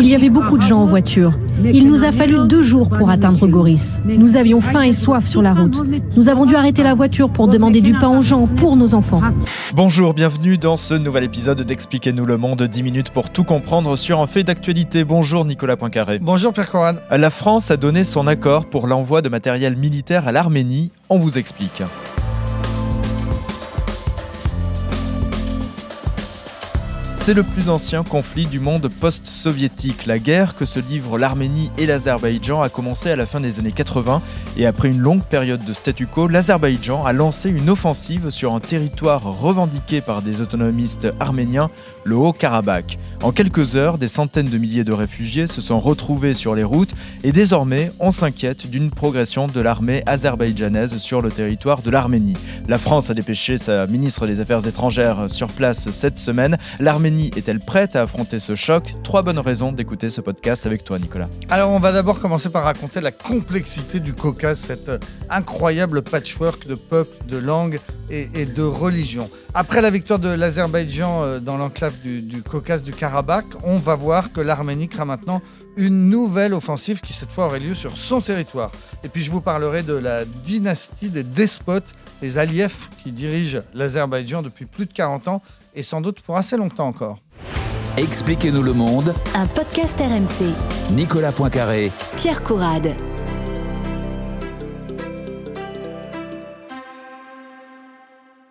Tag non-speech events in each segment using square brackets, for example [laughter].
Il y avait beaucoup de gens en voiture. Il nous a fallu deux jours pour atteindre Goris. Nous avions faim et soif sur la route. Nous avons dû arrêter la voiture pour demander du pain aux gens, pour nos enfants. Bonjour, bienvenue dans ce nouvel épisode d'Expliquez-nous le monde, 10 minutes pour tout comprendre sur un fait d'actualité. Bonjour Nicolas Poincaré. Bonjour Pierre Coran. La France a donné son accord pour l'envoi de matériel militaire à l'Arménie. On vous explique. C'est le plus ancien conflit du monde post-soviétique. La guerre que se livrent l'Arménie et l'Azerbaïdjan a commencé à la fin des années 80 et après une longue période de statu quo, l'Azerbaïdjan a lancé une offensive sur un territoire revendiqué par des autonomistes arméniens, le Haut-Karabakh. En quelques heures, des centaines de milliers de réfugiés se sont retrouvés sur les routes et désormais on s'inquiète d'une progression de l'armée azerbaïdjanaise sur le territoire de l'Arménie. La France a dépêché sa ministre des Affaires étrangères sur place cette semaine. Est-elle prête à affronter ce choc? Trois bonnes raisons d'écouter ce podcast avec toi, Nicolas. Alors, on va d'abord commencer par raconter la complexité du Caucase, cette euh, incroyable patchwork de peuples, de langues et, de religions. Après la victoire de l'Azerbaïdjan euh, dans l'enclave du, du Caucase du Karabakh, on va voir que l'Arménie craint maintenant une nouvelle offensive qui cette fois aurait lieu sur son territoire. Et puis je vous parlerai de la dynastie des despotes, les Aliyev, qui dirigent l'Azerbaïdjan depuis plus de 40 ans et sans doute pour assez longtemps encore. Expliquez-nous le monde. Un podcast RMC. Nicolas Poincaré. Pierre Courade.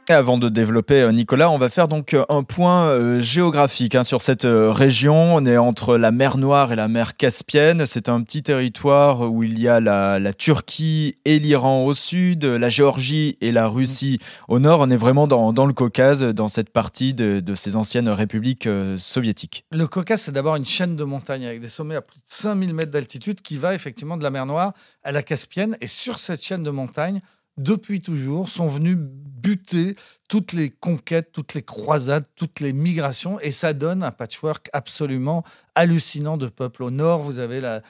Avant de développer, euh, Nicolas, on va faire donc euh, un point euh, géographique hein, sur cette région. On est entre la mer Noire et la mer Caspienne. C'est un petit territoire où il y a la, Turquie et l'Iran au sud, la Géorgie et la Russie au nord. On est vraiment dans, le Caucase, dans cette partie de, ces anciennes républiques soviétiques. Le Caucase, c'est d'abord une chaîne de montagnes avec des sommets à plus de 5000 mètres d'altitude qui va effectivement de la mer Noire à la Caspienne. Et sur cette chaîne de montagnes, depuis toujours, sont venus buter toutes les conquêtes, toutes les croisades, toutes les migrations, et ça donne un patchwork absolument hallucinant de peuples. Au nord, vous avez la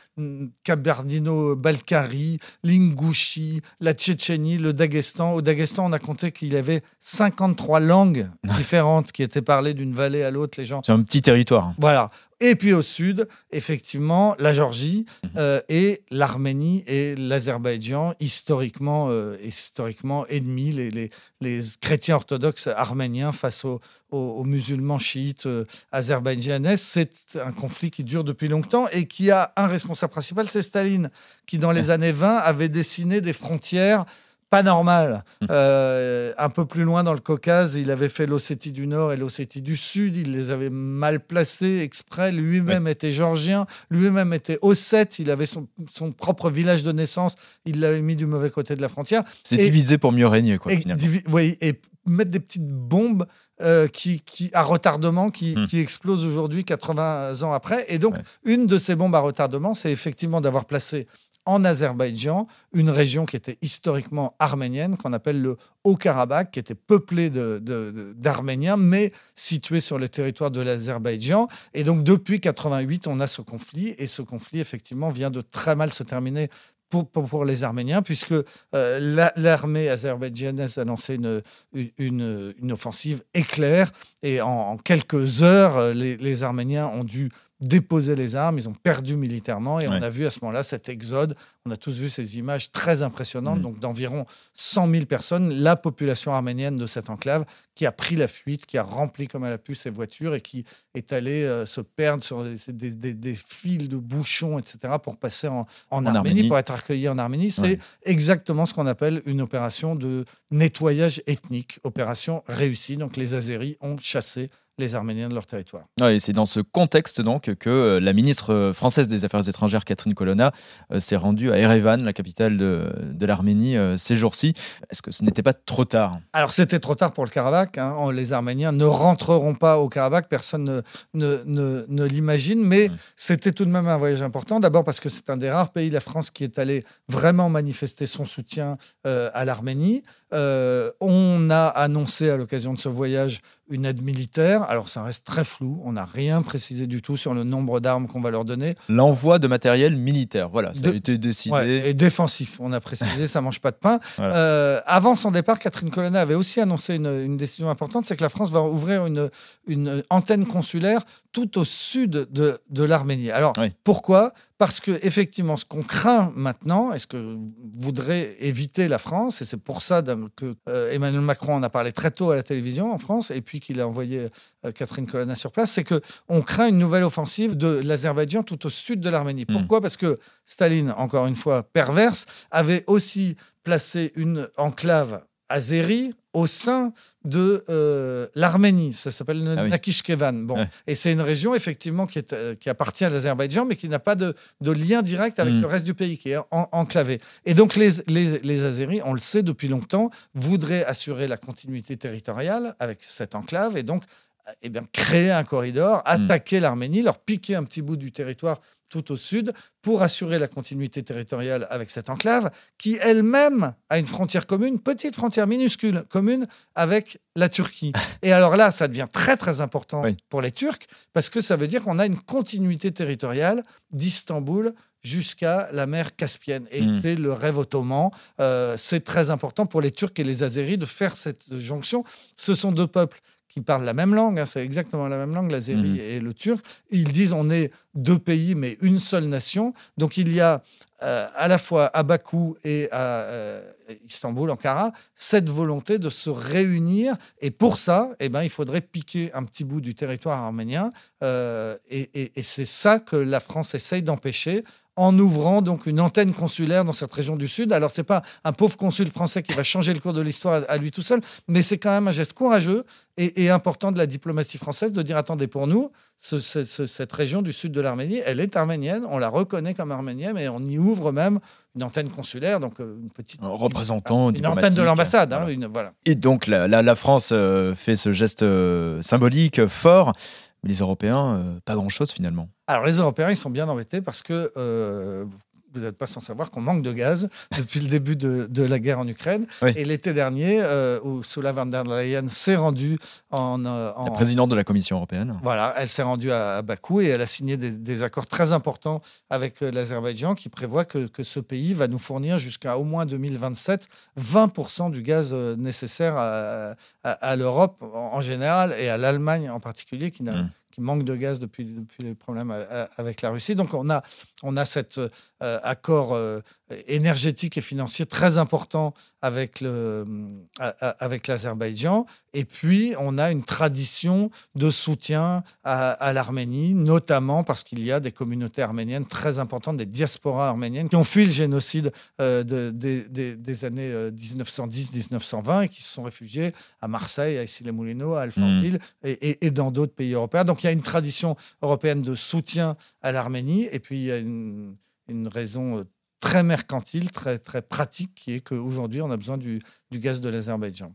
Kabardino-Balkarie, l'Ingouchi, la Tchétchénie, le Daghestan. Au Daghestan, on a compté qu'il y avait 53 langues différentes qui étaient parlées d'une vallée à l'autre. Les gens. C'est un petit territoire. Voilà. Et puis au sud, effectivement, la Géorgie mhm. euh, et l'Arménie et l'Azerbaïdjan, historiquement, euh, historiquement ennemis, les, les, les, chrétiens orthodoxes arméniens face aux, aux, musulmans chiites euh, azerbaïdjanais. C'est un conflit qui dure depuis longtemps et qui a un responsable principal, c'est Staline, qui dans les années 20 avait dessiné des frontières pas normal. Hum. Euh, un peu plus loin dans le Caucase, il avait fait l'Ossétie du Nord et l'Ossétie du Sud. Il les avait mal placés exprès. Lui-même était géorgien, lui-même était ossète. Il avait son, propre village de naissance. Il l'avait mis du mauvais côté de la frontière. C'est divisé pour mieux régner, quoi. Et, oui, et mettre des petites bombes euh, qui, à retardement qui, hum. qui explosent aujourd'hui, 80 ans après. Et donc, une de ces bombes à retardement, c'est effectivement d'avoir placé en Azerbaïdjan, une région qui était historiquement arménienne, qu'on appelle le Haut-Karabakh, qui était peuplée d'Arméniens, mais située sur le territoire de l'Azerbaïdjan. Et donc, depuis 88, on a ce conflit, et ce conflit, effectivement, vient de très mal se terminer pour, pour, les Arméniens, puisque euh, l'armée azerbaïdjanaise a lancé une, une, une, offensive éclair, et en, quelques heures, euh, les, les Arméniens ont dû déposer les armes, ils ont perdu militairement et on a vu à ce moment-là cet exode. On a tous vu ces images très impressionnantes, mm. donc d'environ 100 000 personnes, la population arménienne de cette enclave qui a pris la fuite, qui a rempli comme elle a pu ses voitures et qui est allée euh, se perdre sur des, fils de bouchons, etc., pour passer en, Arménie, pour être accueillis en Arménie. C'est exactement ce qu'on appelle une opération de nettoyage ethnique, opération réussie. Donc les Azéris ont chassé les Arméniens de leur territoire. et c'est dans ce contexte donc que euh, la ministre euh, française des Affaires étrangères Catherine Colonna euh, s'est rendue à Erevan, la capitale de, de l'Arménie, ces jours-ci. Est-ce que ce n'était pas trop tard? Alors c'était trop tard pour le Karabakh. Hein. Les Arméniens ne rentreront pas au Karabakh, personne ne, ne, ne, l'imagine, mais mmh. c'était tout de même un voyage important. D'abord parce que c'est un des rares pays, la France, qui est allé vraiment manifester son soutien à l'Arménie. On a annoncé à l'occasion de ce voyage une aide militaire. Alors ça reste très flou, on n'a rien précisé du tout sur le nombre d'armes qu'on va leur donner. L'envoi de matériel militaire, voilà, ça a été décidé. et défensif, on a précisé, [laughs] ça mange pas de pain. Euh, avant son départ, Catherine Colonna avait aussi annoncé une, décision importante, c'est que la France va ouvrir une, une antenne consulaire tout au sud de, de l'Arménie. Alors, pourquoi? Parce que effectivement, ce qu'on craint maintenant, et ce que voudrait éviter la France, et c'est pour ça que euh, Emmanuel Macron en a parlé très tôt à la télévision en France, et puis qu'il a envoyé euh, Catherine Colonna sur place, c'est que on craint une nouvelle offensive de l'Azerbaïdjan tout au sud de l'Arménie. Hmm. Pourquoi? Parce que Staline, encore une fois perverse, avait aussi placé une enclave azérie au sein de euh, l'Arménie. Ça s'appelle ah Nakishkevan. Bon. Et c'est une région, effectivement, qui, est, euh, qui appartient à l'Azerbaïdjan, mais qui n'a pas de, de, lien direct avec hmm. le reste du pays, qui est enclavé. Et donc, les, les, les Azéris, on le sait depuis longtemps, voudraient assurer la continuité territoriale avec cette enclave et donc eh bien, créer un corridor, hmm. attaquer l'Arménie, leur piquer un petit bout du territoire tout au sud pour assurer la continuité territoriale avec cette enclave qui elle-même a une frontière commune, petite frontière minuscule commune avec la Turquie. [laughs] Et alors là, ça devient très très important pour les Turcs parce que ça veut dire qu'on a une continuité territoriale d'Istanbul jusqu'à la mer Caspienne. Et hmm. c'est le rêve ottoman. Euh, c'est très important pour les Turcs et les Azéris de faire cette jonction. Ce sont deux peuples qui parlent la même langue, hein, c'est exactement la même langue, l'azéri mmh. et le turc. Ils disent on est deux pays, mais une seule nation. Donc il y a euh, à la fois à Bakou et à euh, Istanbul, Ankara, cette volonté de se réunir. Et pour ça, eh ben, il faudrait piquer un petit bout du territoire arménien. Euh, et c'est ça que la France essaye d'empêcher en ouvrant donc une antenne consulaire dans cette région du Sud. Alors, ce n'est pas un pauvre consul français qui va changer le cours de l'histoire à lui tout seul, mais c'est quand même un geste courageux et, important de la diplomatie française de dire attendez, pour nous, cette région du sud de l'Arménie, elle est arménienne, on la reconnaît comme arménienne, mais on y ouvre même une antenne consulaire, donc euh, une petite. Un représentant Une antenne de l'ambassade. Hein, voilà. Et donc, la, France euh, fait ce geste euh, symbolique fort les Européens, euh, pas grand-chose finalement. Alors les Européens, ils sont bien embêtés parce que euh, vous n'êtes pas sans savoir qu'on manque de gaz [laughs] depuis le début de, la guerre en Ukraine. Et l'été dernier, euh, où Ursula von der Leyen s'est rendue en, euh, La présidente de la Commission européenne. Voilà, elle s'est rendue à, Bakou et elle a signé des, accords très importants avec euh, l'Azerbaïdjan qui prévoit que, ce pays va nous fournir jusqu'à au moins 2027 20% du gaz euh, nécessaire à, l'Europe en, général et à l'Allemagne en particulier qui n'a. Mmh manque de gaz depuis, depuis les problèmes avec la Russie. Donc on a, on a cet euh, accord euh, énergétique et financier très important avec, le, avec l'Azerbaïdjan. Et puis on a une tradition de soutien à, l'Arménie, notamment parce qu'il y a des communautés arméniennes très importantes, des diasporas arméniennes qui ont fui le génocide euh, de, des années 1910-1920 et qui se sont réfugiés à Marseille, à Issy-les-Moulineaux, à Alfortville mmh. et, et, dans d'autres pays européens. Donc il y a une tradition européenne de soutien à l'Arménie, et puis il y a une, raison euh, très mercantile, très, très pratique, qui est qu'aujourd'hui, on a besoin du, gaz de l'Azerbaïdjan.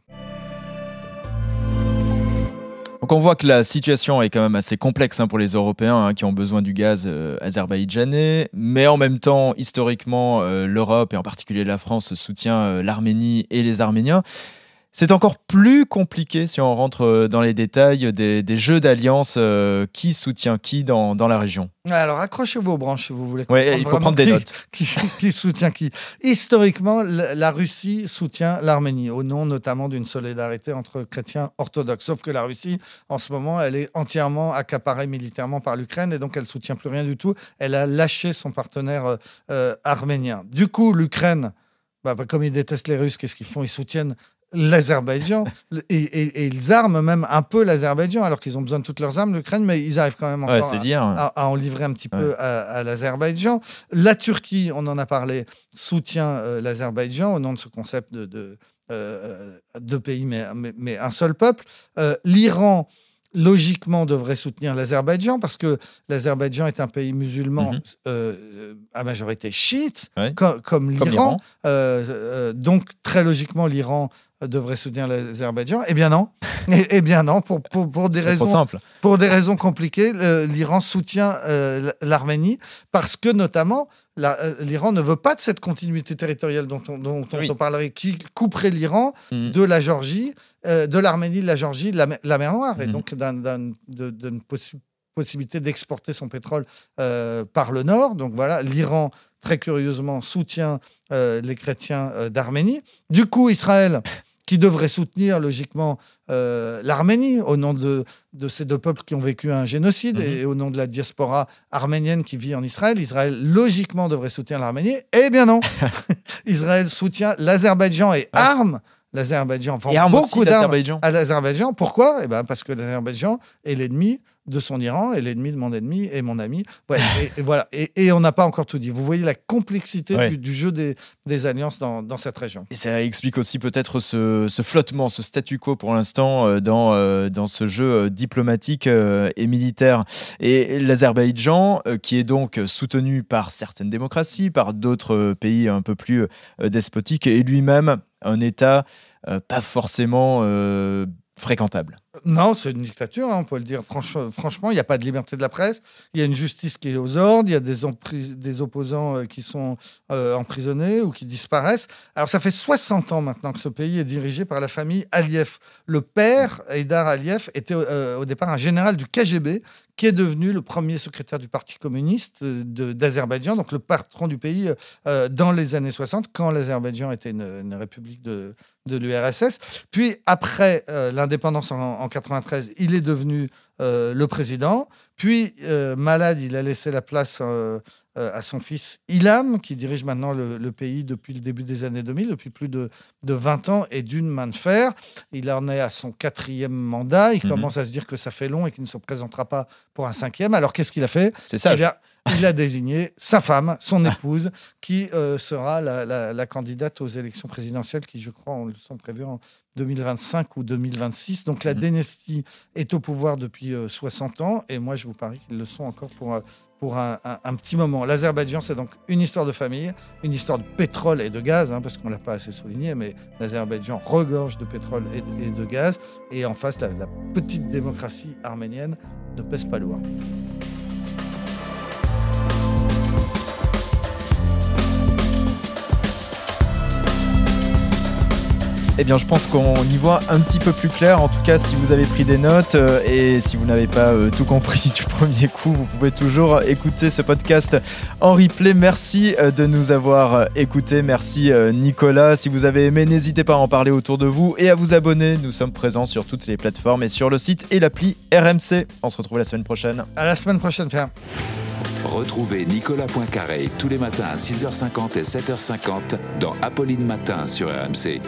Donc on voit que la situation est quand même assez complexe hein, pour les Européens hein, qui ont besoin du gaz euh, azerbaïdjanais, mais en même temps, historiquement, euh, l'Europe et en particulier la France soutient l'Arménie et les Arméniens. C'est encore plus compliqué si on rentre euh, dans les détails des, jeux d'alliance. Euh, qui soutient qui dans, la région Alors accrochez-vous aux branches si vous voulez. Oui, il faut prendre des notes. Qui, soutient qui Historiquement, la, Russie soutient l'Arménie, au nom notamment d'une solidarité entre chrétiens orthodoxes. Sauf que la Russie, en ce moment, elle est entièrement accaparée militairement par l'Ukraine et donc elle ne soutient plus rien du tout. Elle a lâché son partenaire euh, arménien. Du coup, l'Ukraine. Bah, bah, comme ils détestent les Russes, qu'est-ce qu'ils font? Ils soutiennent l'Azerbaïdjan. Et, ils arment même un peu l'Azerbaïdjan alors qu'ils ont besoin de toutes leurs armes l'Ukraine mais ils arrivent quand même encore à, en livrer un petit peu à, l'Azerbaïdjan. La Turquie on en a parlé soutient euh, l'Azerbaïdjan au nom de ce concept de, de euh, deux pays mais, mais, un seul peuple. Euh, l'Iran logiquement devrait soutenir l'Azerbaïdjan parce que l'Azerbaïdjan est un pays musulman mhm. à majorité chiite, comme, l'Iran. donc très logiquement, l'Iran devrait soutenir l'Azerbaïdjan Eh bien non. [laughs] Eh, eh bien non, pour, pour, pour des raisons pour des raisons compliquées, l'Iran soutient euh, l'Arménie parce que notamment euh, l'Iran ne veut pas de cette continuité territoriale dont on, dont, on parlerait, qui couperait l'Iran mm. de la Géorgie, euh, de l'Arménie, de la Géorgie, de la, mer Noire, et mm. donc d'une possibilité d'exporter son pétrole par le nord. Donc voilà, l'Iran très curieusement soutient les chrétiens d'Arménie. Du coup, Israël qui devrait soutenir logiquement euh, l'Arménie au nom de, de, ces deux peuples qui ont vécu un génocide mhm. et au nom de la diaspora arménienne qui vit en Israël. Israël, logiquement, devrait soutenir l'Arménie. Eh bien non [laughs] Israël soutient l'Azerbaïdjan et arme l'Azerbaïdjan vend beaucoup d'armes à l'Azerbaïdjan. Pourquoi? Eh ben Parce que l'Azerbaïdjan est l'ennemi de son Iran et l'ennemi de mon ennemi et mon ami. et, voilà. Et, on n'a pas encore tout dit. Vous voyez la complexité du, jeu des, alliances dans, cette région. Et ça explique aussi peut-être ce, flottement, ce statu quo pour l'instant euh, dans, euh, dans ce jeu euh, diplomatique et militaire. Et l'Azerbaïdjan, qui est donc soutenu par certaines démocraties, par d'autres pays un peu plus despotiques, est lui-même un État pas forcément fréquentable. Non, c'est une dictature, hein, on peut le dire. franchement, il n'y a pas de liberté de la presse. Il y a une justice qui est aux ordres. Il y a des, opposants euh, qui sont euh, emprisonnés ou qui disparaissent. Alors, ça fait 60 ans maintenant que ce pays est dirigé par la famille Aliyev. Le père, Eidar Aliyev, était euh, au départ un général du KGB qui est devenu le premier secrétaire du Parti communiste d'Azerbaïdjan, donc le patron du pays dans les années 60, quand l'Azerbaïdjan était une, république de l'URSS. Puis, après l'indépendance en en 93, il est devenu euh, le président. Puis, euh, malade, il a laissé la place euh, à son fils Ilham, qui dirige maintenant le, pays depuis le début des années 2000, depuis plus de, de 20 ans et d'une main de fer. Il en est à son quatrième mandat. Il mhm. commence à se dire que ça fait long et qu'il ne se présentera pas pour un cinquième. Alors, qu'est-ce qu'il a fait? C'est ça. Il a désigné sa femme, son ah. épouse, qui sera la, la, candidate aux élections présidentielles qui, je crois, sont prévues en 2025 ou 2026. Donc la mmh. dynastie est au pouvoir depuis 60 euh, ans et moi je vous parie qu'ils le sont encore pour, euh, pour un, petit moment. L'Azerbaïdjan, c'est donc une histoire de famille, une histoire de pétrole et de gaz, hein, parce qu'on ne l'a pas assez souligné, mais l'Azerbaïdjan regorge de pétrole et de, gaz. Et en face, la, la petite démocratie arménienne ne pèse pas loin. Eh bien, je pense qu'on y voit un petit peu plus clair. En tout cas, si vous avez pris des notes euh, et si vous n'avez pas euh, tout compris [laughs] du premier coup, vous pouvez toujours écouter ce podcast en replay. Merci euh, de nous avoir écoutés. Merci Nicolas. Si vous avez aimé, n'hésitez pas à en parler autour de vous et à vous abonner. Nous sommes présents sur toutes les plateformes et sur le site et l'appli RMC. On se retrouve la semaine prochaine. À la semaine prochaine, Pierre. Retrouvez Nicolas Poincaré tous les matins à 6h50 et 7h50 dans Apolline Matin sur RMC.